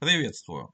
Приветствую!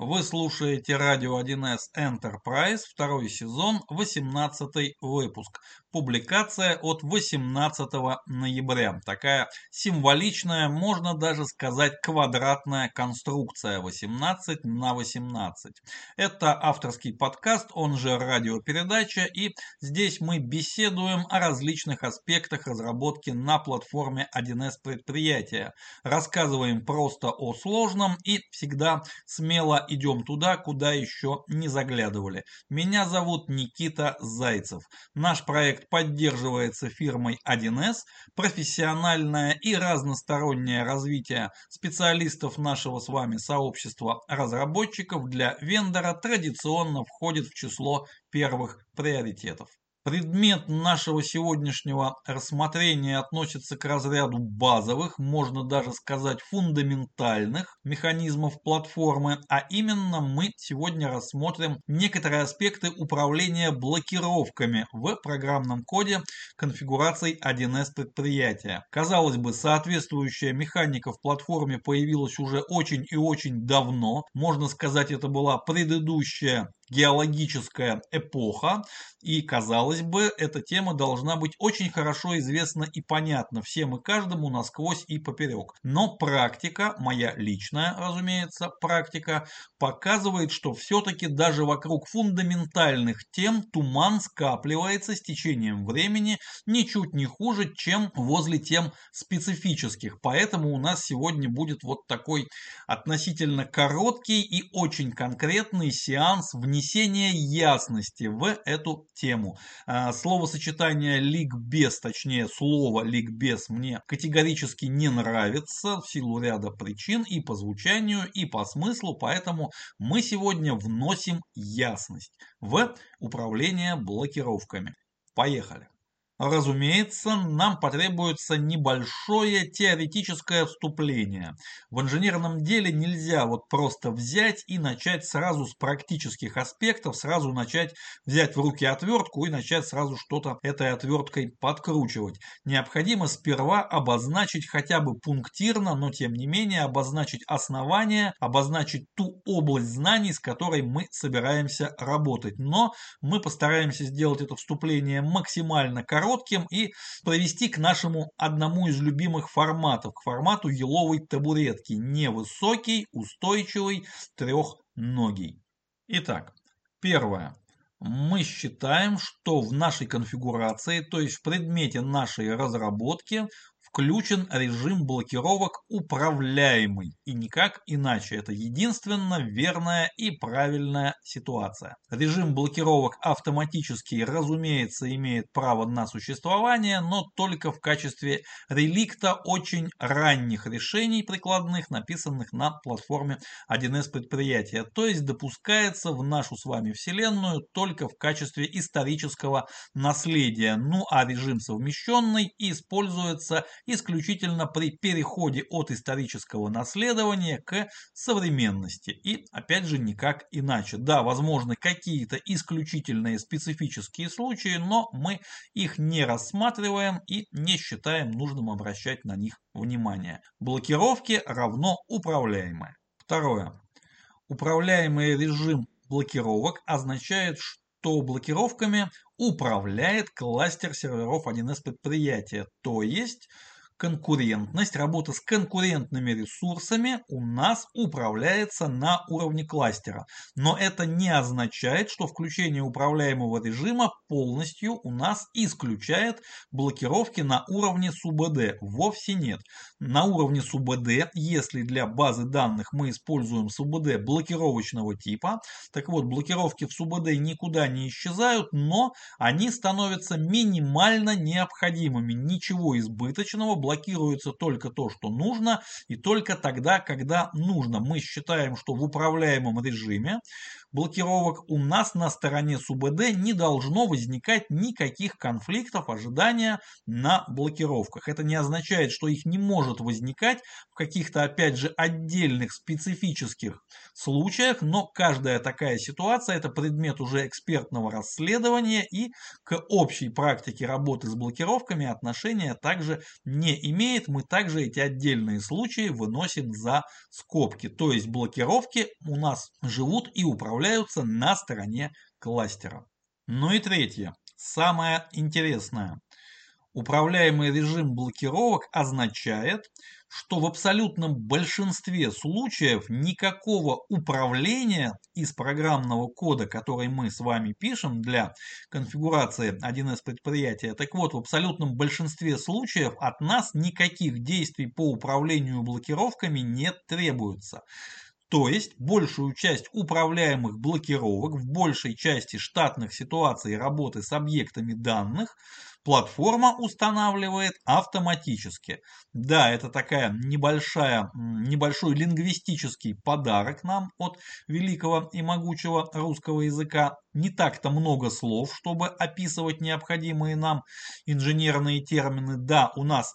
Вы слушаете радио 1С Enterprise, второй сезон, 18 выпуск. Публикация от 18 ноября. Такая символичная, можно даже сказать, квадратная конструкция 18 на 18. Это авторский подкаст, он же радиопередача, и здесь мы беседуем о различных аспектах разработки на платформе 1С предприятия. Рассказываем просто о сложном и всегда смело идем туда, куда еще не заглядывали. Меня зовут Никита Зайцев. Наш проект поддерживается фирмой 1С. Профессиональное и разностороннее развитие специалистов нашего с вами сообщества разработчиков для вендора традиционно входит в число первых приоритетов. Предмет нашего сегодняшнего рассмотрения относится к разряду базовых, можно даже сказать фундаментальных механизмов платформы, а именно мы сегодня рассмотрим некоторые аспекты управления блокировками в программном коде конфигураций 1С предприятия. Казалось бы, соответствующая механика в платформе появилась уже очень и очень давно, можно сказать это была предыдущая геологическая эпоха, и, казалось бы, эта тема должна быть очень хорошо известна и понятна всем и каждому насквозь и поперек. Но практика, моя личная, разумеется, практика, показывает, что все-таки даже вокруг фундаментальных тем туман скапливается с течением времени ничуть не хуже, чем возле тем специфических. Поэтому у нас сегодня будет вот такой относительно короткий и очень конкретный сеанс внесения внесение ясности в эту тему. А, словосочетание ликбез, точнее слово ликбез мне категорически не нравится в силу ряда причин и по звучанию, и по смыслу, поэтому мы сегодня вносим ясность в управление блокировками. Поехали! Разумеется, нам потребуется небольшое теоретическое вступление. В инженерном деле нельзя вот просто взять и начать сразу с практических аспектов, сразу начать взять в руки отвертку и начать сразу что-то этой отверткой подкручивать. Необходимо сперва обозначить хотя бы пунктирно, но тем не менее обозначить основание, обозначить ту область знаний, с которой мы собираемся работать. Но мы постараемся сделать это вступление максимально коротким, коротким и провести к нашему одному из любимых форматов, к формату еловой табуретки. Невысокий, устойчивый, трехногий. Итак, первое. Мы считаем, что в нашей конфигурации, то есть в предмете нашей разработки, включен режим блокировок управляемый и никак иначе. Это единственно верная и правильная ситуация. Режим блокировок автоматически, разумеется, имеет право на существование, но только в качестве реликта очень ранних решений прикладных, написанных на платформе 1С предприятия. То есть допускается в нашу с вами вселенную только в качестве исторического наследия. Ну а режим совмещенный используется исключительно при переходе от исторического наследования к современности. И опять же никак иначе. Да, возможны какие-то исключительные специфические случаи, но мы их не рассматриваем и не считаем нужным обращать на них внимание. Блокировки равно управляемые. Второе. Управляемый режим блокировок означает, что блокировками управляет кластер серверов 1С предприятия, то есть конкурентность, работа с конкурентными ресурсами у нас управляется на уровне кластера. Но это не означает, что включение управляемого режима полностью у нас исключает блокировки на уровне СУБД. Вовсе нет. На уровне СУБД, если для базы данных мы используем СУБД блокировочного типа, так вот блокировки в СУБД никуда не исчезают, но они становятся минимально необходимыми. Ничего избыточного блокируется только то, что нужно, и только тогда, когда нужно. Мы считаем, что в управляемом режиме блокировок, у нас на стороне СУБД не должно возникать никаких конфликтов ожидания на блокировках. Это не означает, что их не может возникать в каких-то, опять же, отдельных специфических случаях, но каждая такая ситуация – это предмет уже экспертного расследования и к общей практике работы с блокировками отношения также не имеет. Мы также эти отдельные случаи выносим за скобки. То есть блокировки у нас живут и управляются на стороне кластера. Ну и третье, самое интересное. Управляемый режим блокировок означает, что в абсолютном большинстве случаев никакого управления из программного кода, который мы с вами пишем для конфигурации 1С предприятия, так вот, в абсолютном большинстве случаев от нас никаких действий по управлению блокировками не требуется. То есть большую часть управляемых блокировок в большей части штатных ситуаций работы с объектами данных платформа устанавливает автоматически. Да, это такая небольшая, небольшой лингвистический подарок нам от великого и могучего русского языка. Не так-то много слов, чтобы описывать необходимые нам инженерные термины. Да, у нас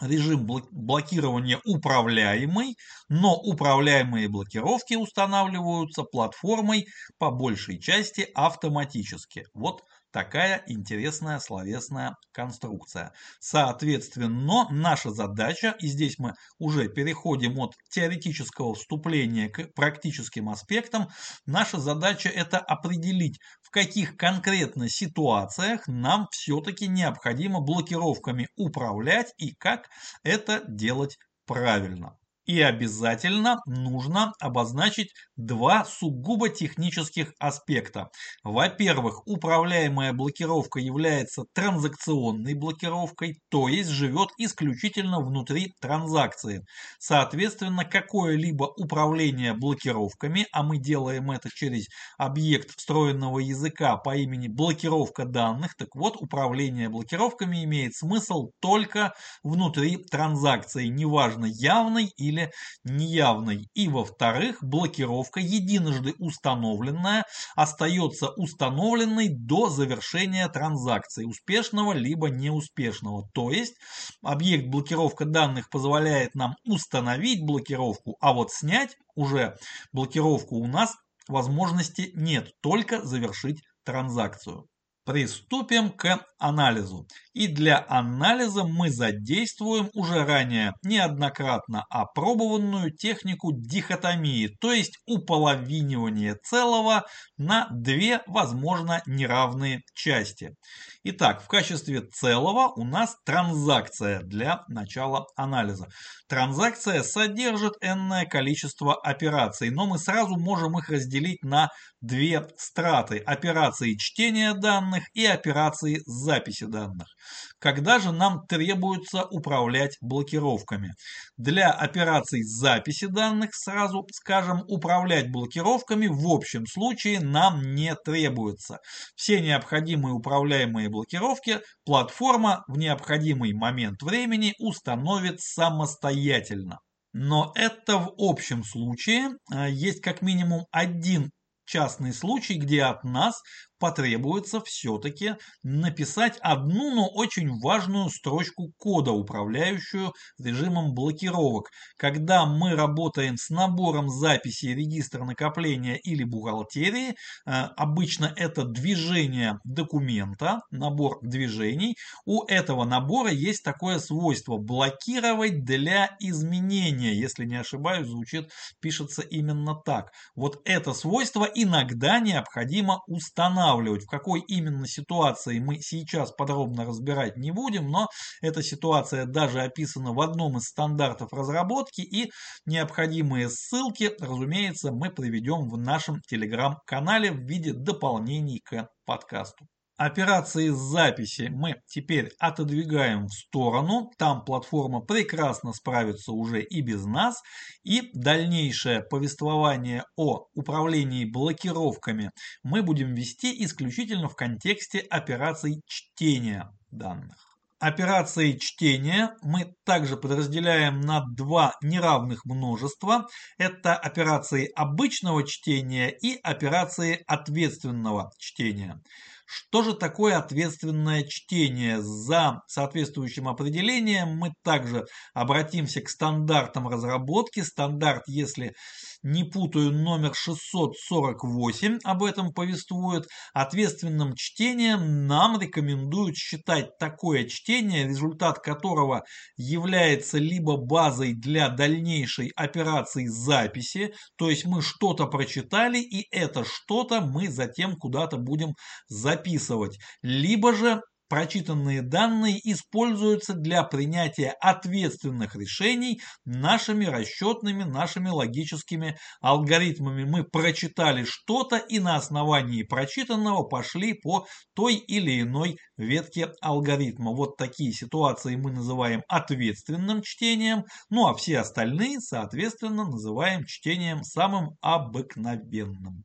режим блокирования управляемый, но управляемые блокировки устанавливаются платформой по большей части автоматически. Вот такая интересная словесная конструкция. Соответственно, наша задача, и здесь мы уже переходим от теоретического вступления к практическим аспектам, наша задача это определить, в каких конкретно ситуациях нам все-таки необходимо блокировками управлять и как это делать правильно. И обязательно нужно обозначить два сугубо технических аспекта. Во-первых, управляемая блокировка является транзакционной блокировкой, то есть живет исключительно внутри транзакции. Соответственно, какое-либо управление блокировками, а мы делаем это через объект встроенного языка по имени блокировка данных, так вот, управление блокировками имеет смысл только внутри транзакции, неважно явной или или неявной. И во-вторых, блокировка, единожды установленная, остается установленной до завершения транзакции, успешного либо неуспешного. То есть объект блокировка данных позволяет нам установить блокировку, а вот снять уже блокировку у нас возможности нет, только завершить транзакцию. Приступим к анализу. И для анализа мы задействуем уже ранее неоднократно опробованную технику дихотомии, то есть уполовинивание целого на две, возможно, неравные части. Итак, в качестве целого у нас транзакция для начала анализа. Транзакция содержит n количество операций, но мы сразу можем их разделить на две страты. Операции чтения данных и операции записи данных. Когда же нам требуется управлять блокировками? Для операций записи данных, сразу скажем, управлять блокировками в общем случае нам не требуется. Все необходимые управляемые блокировки платформа в необходимый момент времени установит самостоятельно. Но это в общем случае. А, есть как минимум один частный случай, где от нас потребуется все-таки написать одну, но очень важную строчку кода, управляющую режимом блокировок. Когда мы работаем с набором записи регистра накопления или бухгалтерии, э, обычно это движение документа, набор движений. У этого набора есть такое свойство блокировать для изменения. Если не ошибаюсь, звучит, пишется именно так. Вот это свойство иногда необходимо устанавливать устанавливать, в какой именно ситуации мы сейчас подробно разбирать не будем, но эта ситуация даже описана в одном из стандартов разработки и необходимые ссылки, разумеется, мы приведем в нашем телеграм-канале в виде дополнений к подкасту. Операции с записи мы теперь отодвигаем в сторону. Там платформа прекрасно справится уже и без нас. И дальнейшее повествование о управлении блокировками мы будем вести исключительно в контексте операций чтения данных. Операции чтения мы также подразделяем на два неравных множества. Это операции обычного чтения и операции ответственного чтения. Что же такое ответственное чтение? За соответствующим определением мы также обратимся к стандартам разработки. Стандарт, если не путаю, номер 648 об этом повествует. Ответственным чтением нам рекомендуют считать такое чтение, результат которого является либо базой для дальнейшей операции записи, то есть мы что-то прочитали и это что-то мы затем куда-то будем записывать, либо же Прочитанные данные используются для принятия ответственных решений нашими расчетными, нашими логическими алгоритмами. Мы прочитали что-то и на основании прочитанного пошли по той или иной ветке алгоритма. Вот такие ситуации мы называем ответственным чтением, ну а все остальные, соответственно, называем чтением самым обыкновенным.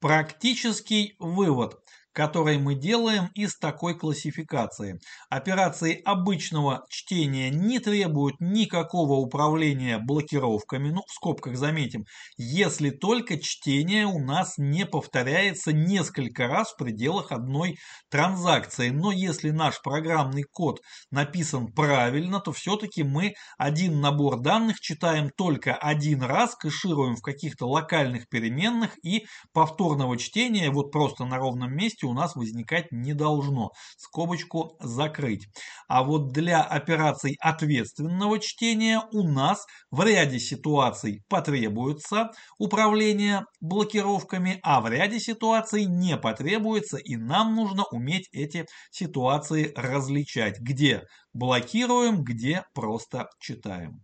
Практический вывод – который мы делаем из такой классификации. Операции обычного чтения не требуют никакого управления блокировками, ну в скобках заметим, если только чтение у нас не повторяется несколько раз в пределах одной транзакции. Но если наш программный код написан правильно, то все-таки мы один набор данных читаем только один раз, кэшируем в каких-то локальных переменных и повторного чтения вот просто на ровном месте у нас возникать не должно. Скобочку закрыть. А вот для операций ответственного чтения у нас в ряде ситуаций потребуется управление блокировками, а в ряде ситуаций не потребуется и нам нужно уметь эти ситуации различать, где блокируем, где просто читаем.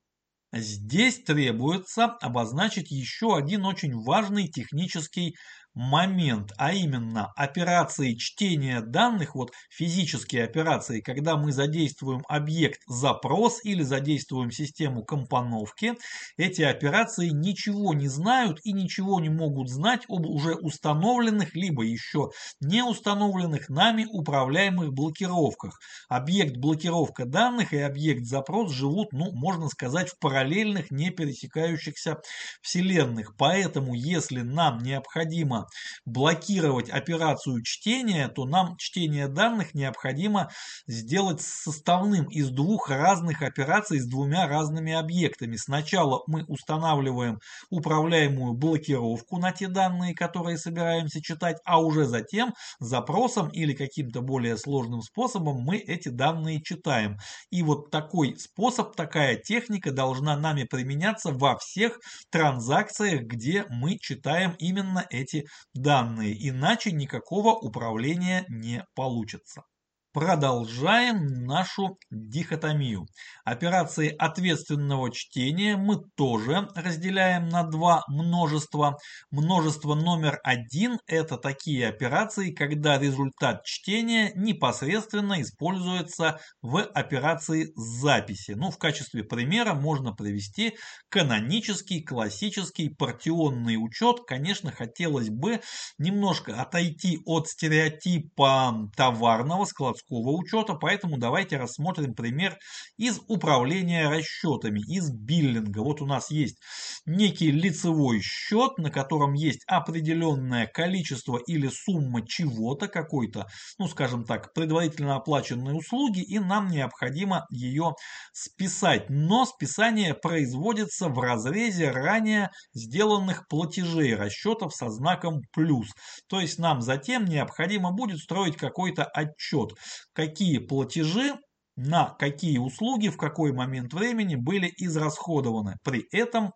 Здесь требуется обозначить еще один очень важный технический момент, а именно операции чтения данных, вот физические операции, когда мы задействуем объект запрос или задействуем систему компоновки, эти операции ничего не знают и ничего не могут знать об уже установленных, либо еще не установленных нами управляемых блокировках. Объект блокировка данных и объект запрос живут, ну, можно сказать, в параллельных, не пересекающихся вселенных. Поэтому, если нам необходимо блокировать операцию чтения, то нам чтение данных необходимо сделать составным из двух разных операций с двумя разными объектами. Сначала мы устанавливаем управляемую блокировку на те данные, которые собираемся читать, а уже затем запросом или каким-то более сложным способом мы эти данные читаем. И вот такой способ, такая техника должна нами применяться во всех транзакциях, где мы читаем именно эти данные, иначе никакого управления не получится. Продолжаем нашу дихотомию. Операции ответственного чтения мы тоже разделяем на два множества. Множество номер один – это такие операции, когда результат чтения непосредственно используется в операции записи. Ну, в качестве примера можно привести канонический, классический партионный учет. Конечно, хотелось бы немножко отойти от стереотипа товарного складского городского учета, поэтому давайте рассмотрим пример из управления расчетами, из биллинга. Вот у нас есть некий лицевой счет, на котором есть определенное количество или сумма чего-то, какой-то, ну скажем так, предварительно оплаченной услуги, и нам необходимо ее списать. Но списание производится в разрезе ранее сделанных платежей расчетов со знаком плюс. То есть нам затем необходимо будет строить какой-то отчет какие платежи на какие услуги в какой момент времени были израсходованы. При этом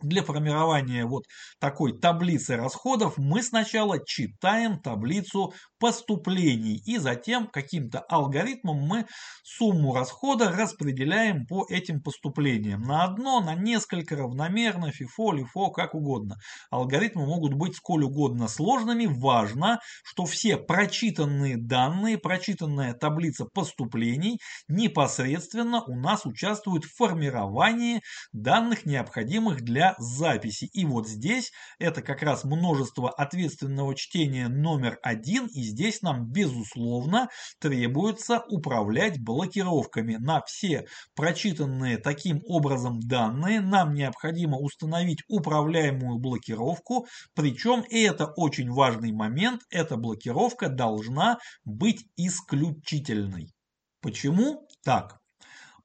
для формирования вот такой таблицы расходов мы сначала читаем таблицу поступлений и затем каким-то алгоритмом мы сумму расхода распределяем по этим поступлениям. На одно, на несколько, равномерно, фифо, лифо, как угодно. Алгоритмы могут быть сколь угодно сложными. Важно, что все прочитанные данные, прочитанная таблица поступлений непосредственно у нас участвуют в формировании данных, необходимых для записи. И вот здесь это как раз множество ответственного чтения номер один, и здесь нам, безусловно, требуется управлять блокировками на все прочитанные таким образом данные. Нам необходимо установить управляемую блокировку, причем, и это очень важный момент, эта блокировка должна быть исключительной. Почему так?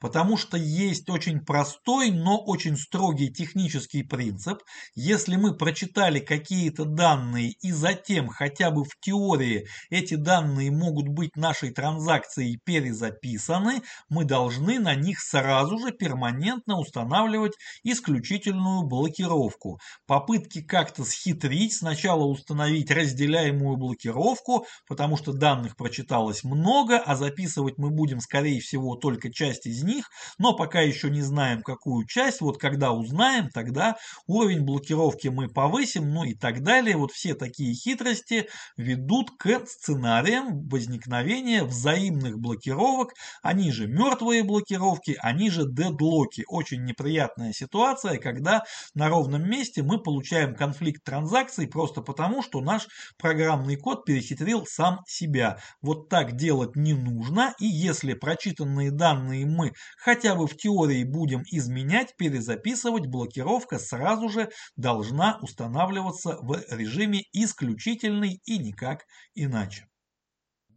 Потому что есть очень простой, но очень строгий технический принцип. Если мы прочитали какие-то данные и затем хотя бы в теории эти данные могут быть нашей транзакцией перезаписаны, мы должны на них сразу же перманентно устанавливать исключительную блокировку. Попытки как-то схитрить, сначала установить разделяемую блокировку, потому что данных прочиталось много, а записывать мы будем скорее всего только часть из них, них, но пока еще не знаем какую часть. Вот когда узнаем, тогда уровень блокировки мы повысим, ну и так далее. Вот все такие хитрости ведут к сценариям возникновения взаимных блокировок. Они же мертвые блокировки, они же дедлоки. Очень неприятная ситуация, когда на ровном месте мы получаем конфликт транзакций просто потому, что наш программный код перехитрил сам себя. Вот так делать не нужно, и если прочитанные данные мы хотя бы в теории будем изменять, перезаписывать, блокировка сразу же должна устанавливаться в режиме исключительный и никак иначе.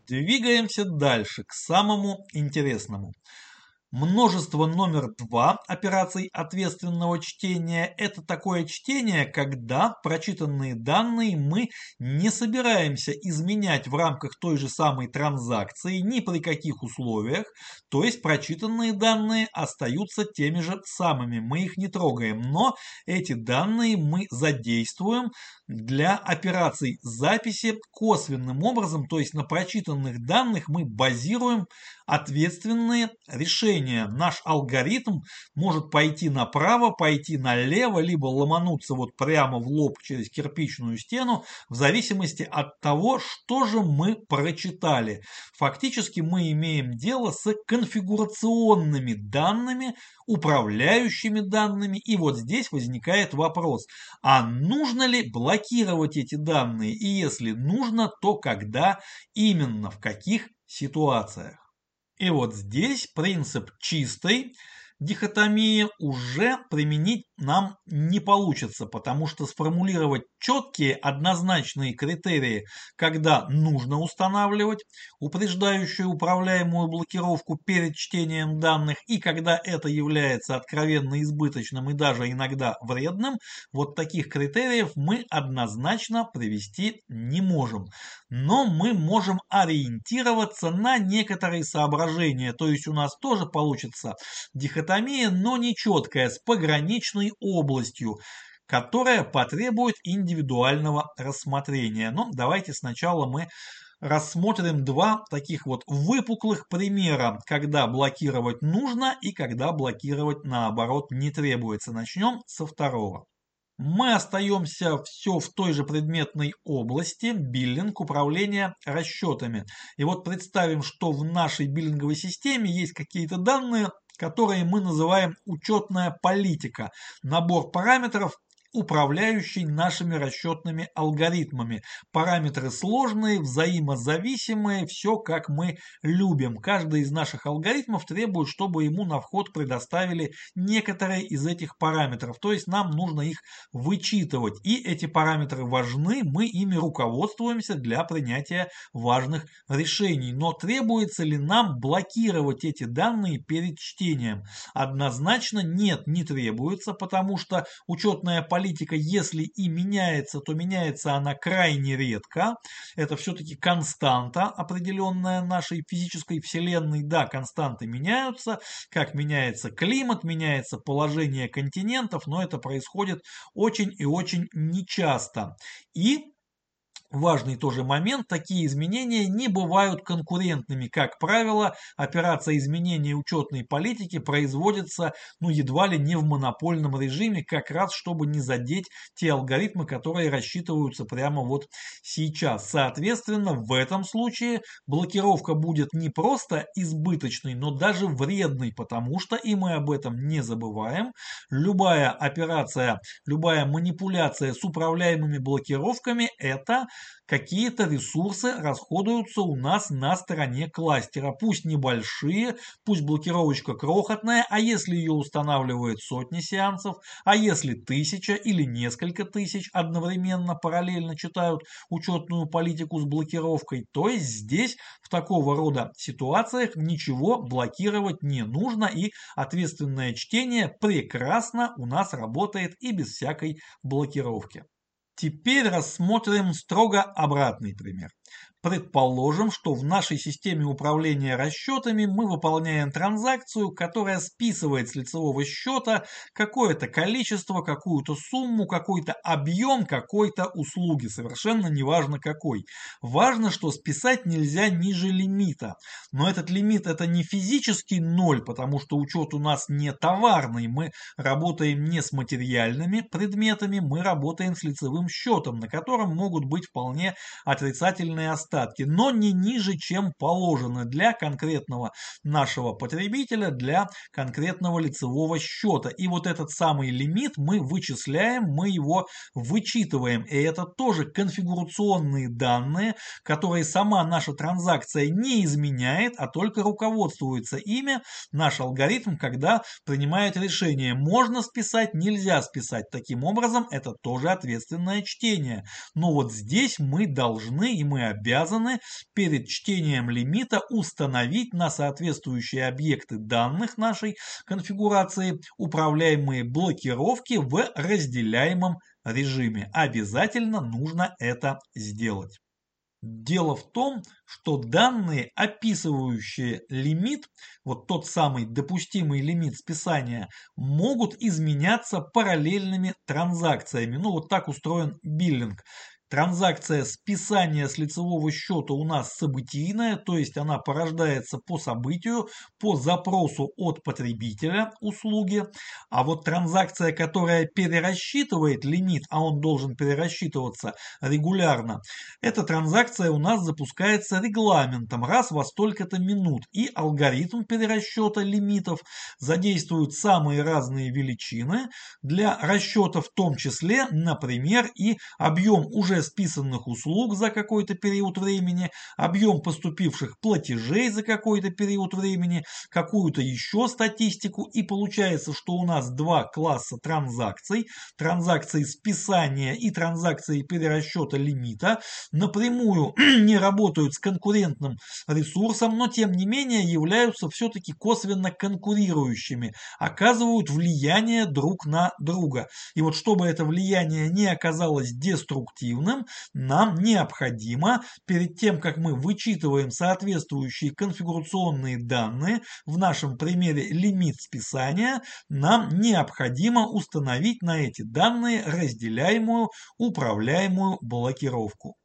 Двигаемся дальше, к самому интересному. Множество номер два операций ответственного чтения – это такое чтение, когда прочитанные данные мы не собираемся изменять в рамках той же самой транзакции ни при каких условиях, то есть прочитанные данные остаются теми же самыми, мы их не трогаем, но эти данные мы задействуем для операций записи косвенным образом, то есть на прочитанных данных мы базируем ответственные решения. Наш алгоритм может пойти направо, пойти налево, либо ломануться вот прямо в лоб через кирпичную стену, в зависимости от того, что же мы прочитали. Фактически мы имеем дело с конфигурационными данными, управляющими данными. И вот здесь возникает вопрос, а нужно ли блокировать эти данные? И если нужно, то когда именно, в каких ситуациях? И вот здесь принцип чистой дихотомии уже применить нам не получится, потому что сформулировать четкие однозначные критерии, когда нужно устанавливать упреждающую управляемую блокировку перед чтением данных и когда это является откровенно избыточным и даже иногда вредным, вот таких критериев мы однозначно привести не можем. Но мы можем ориентироваться на некоторые соображения, то есть у нас тоже получится дихотомия, но не четкая, с пограничной областью, которая потребует индивидуального рассмотрения. Но давайте сначала мы рассмотрим два таких вот выпуклых примера, когда блокировать нужно и когда блокировать наоборот не требуется. Начнем со второго. Мы остаемся все в той же предметной области, биллинг, управление расчетами. И вот представим, что в нашей биллинговой системе есть какие-то данные, которые мы называем учетная политика. Набор параметров, управляющий нашими расчетными алгоритмами. Параметры сложные, взаимозависимые, все как мы любим. Каждый из наших алгоритмов требует, чтобы ему на вход предоставили некоторые из этих параметров. То есть нам нужно их вычитывать. И эти параметры важны, мы ими руководствуемся для принятия важных решений. Но требуется ли нам блокировать эти данные перед чтением? Однозначно нет, не требуется, потому что учетная политика политика, если и меняется, то меняется она крайне редко. Это все-таки константа определенная нашей физической вселенной. Да, константы меняются, как меняется климат, меняется положение континентов, но это происходит очень и очень нечасто. И Важный тоже момент, такие изменения не бывают конкурентными. Как правило, операция изменения учетной политики производится ну, едва ли не в монопольном режиме, как раз чтобы не задеть те алгоритмы, которые рассчитываются прямо вот сейчас. Соответственно, в этом случае блокировка будет не просто избыточной, но даже вредной, потому что, и мы об этом не забываем, любая операция, любая манипуляция с управляемыми блокировками – это какие-то ресурсы расходуются у нас на стороне кластера. Пусть небольшие, пусть блокировочка крохотная, а если ее устанавливает сотни сеансов, а если тысяча или несколько тысяч одновременно параллельно читают учетную политику с блокировкой, то есть здесь в такого рода ситуациях ничего блокировать не нужно и ответственное чтение прекрасно у нас работает и без всякой блокировки. Теперь рассмотрим строго обратный пример. Предположим, что в нашей системе управления расчетами мы выполняем транзакцию, которая списывает с лицевого счета какое-то количество, какую-то сумму, какой-то объем какой-то услуги, совершенно неважно какой. Важно, что списать нельзя ниже лимита. Но этот лимит это не физический ноль, потому что учет у нас не товарный, мы работаем не с материальными предметами, мы работаем с лицевым счетом, на котором могут быть вполне отрицательные остатки остатки, но не ниже, чем положено для конкретного нашего потребителя, для конкретного лицевого счета. И вот этот самый лимит мы вычисляем, мы его вычитываем. И это тоже конфигурационные данные, которые сама наша транзакция не изменяет, а только руководствуется ими наш алгоритм, когда принимает решение, можно списать, нельзя списать. Таким образом, это тоже ответственное чтение. Но вот здесь мы должны и мы обязаны обязаны перед чтением лимита установить на соответствующие объекты данных нашей конфигурации управляемые блокировки в разделяемом режиме. Обязательно нужно это сделать. Дело в том, что данные, описывающие лимит, вот тот самый допустимый лимит списания, могут изменяться параллельными транзакциями. Ну вот так устроен биллинг. Транзакция списания с лицевого счета у нас событийная, то есть она порождается по событию, по запросу от потребителя услуги. А вот транзакция, которая перерасчитывает лимит, а он должен перерасчитываться регулярно, эта транзакция у нас запускается регламентом раз во столько-то минут. И алгоритм перерасчета лимитов задействует самые разные величины для расчета в том числе, например, и объем уже списанных услуг за какой-то период времени, объем поступивших платежей за какой-то период времени, какую-то еще статистику. И получается, что у нас два класса транзакций. Транзакции списания и транзакции перерасчета лимита напрямую не работают с конкурентным ресурсом, но тем не менее являются все-таки косвенно конкурирующими, оказывают влияние друг на друга. И вот чтобы это влияние не оказалось деструктивным, данным, нам необходимо перед тем, как мы вычитываем соответствующие конфигурационные данные, в нашем примере лимит списания, нам необходимо установить на эти данные разделяемую управляемую блокировку.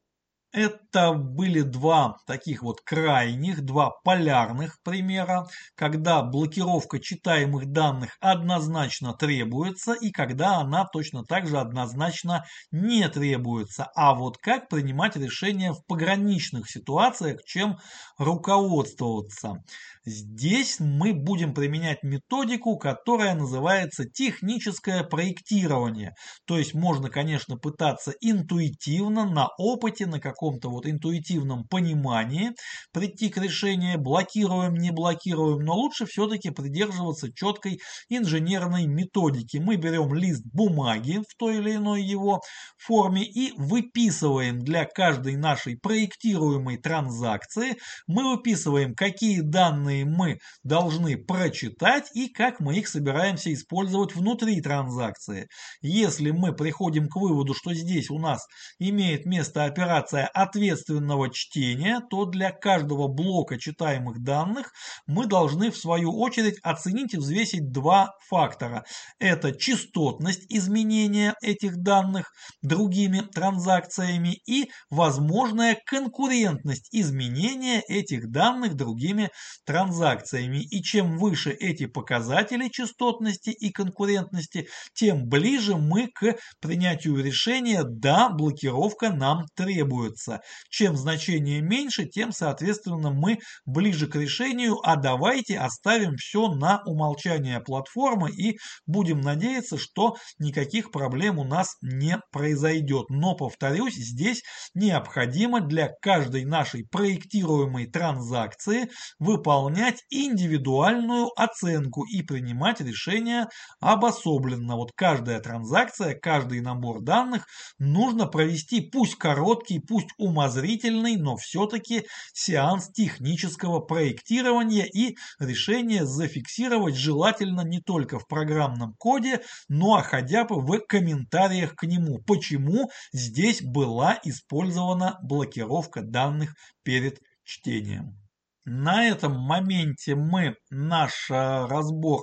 Это были два таких вот крайних, два полярных примера, когда блокировка читаемых данных однозначно требуется и когда она точно так же однозначно не требуется. А вот как принимать решения в пограничных ситуациях, чем руководствоваться. Здесь мы будем применять методику, которая называется техническое проектирование. То есть можно, конечно, пытаться интуитивно, на опыте, на каком-то вот интуитивном понимании прийти к решению, блокируем, не блокируем, но лучше все-таки придерживаться четкой инженерной методики. Мы берем лист бумаги в той или иной его форме и выписываем для каждой нашей проектируемой транзакции, мы выписываем, какие данные данные мы должны прочитать и как мы их собираемся использовать внутри транзакции. Если мы приходим к выводу, что здесь у нас имеет место операция ответственного чтения, то для каждого блока читаемых данных мы должны в свою очередь оценить и взвесить два фактора. Это частотность изменения этих данных другими транзакциями и возможная конкурентность изменения этих данных другими транзакциями транзакциями. И чем выше эти показатели частотности и конкурентности, тем ближе мы к принятию решения «да, блокировка нам требуется». Чем значение меньше, тем, соответственно, мы ближе к решению «а давайте оставим все на умолчание платформы и будем надеяться, что никаких проблем у нас не произойдет». Но, повторюсь, здесь необходимо для каждой нашей проектируемой транзакции выполнять индивидуальную оценку и принимать решения обособленно. Вот каждая транзакция, каждый набор данных нужно провести пусть короткий, пусть умозрительный, но все-таки сеанс технического проектирования и решение зафиксировать желательно не только в программном коде, но хотя бы в комментариях к нему. Почему здесь была использована блокировка данных перед чтением. На этом моменте мы наш э, разбор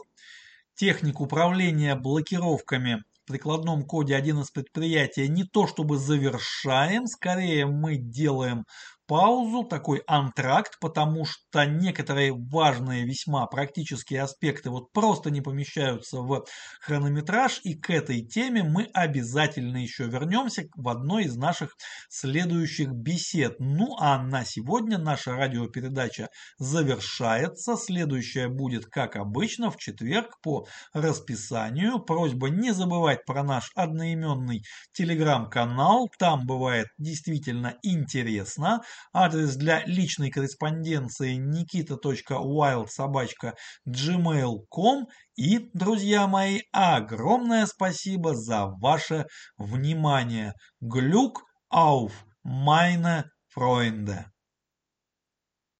техник управления блокировками в прикладном коде 1 из предприятия не то чтобы завершаем, скорее мы делаем паузу, такой антракт, потому что некоторые важные весьма практические аспекты вот просто не помещаются в хронометраж, и к этой теме мы обязательно еще вернемся в одной из наших следующих бесед. Ну а на сегодня наша радиопередача завершается. Следующая будет, как обычно, в четверг по расписанию. Просьба не забывать про наш одноименный телеграм-канал, там бывает действительно интересно. Адрес для личной корреспонденции nikita.wildsobachka.gmail.com И, друзья мои, огромное спасибо за ваше внимание. Глюк auf meine Freunde.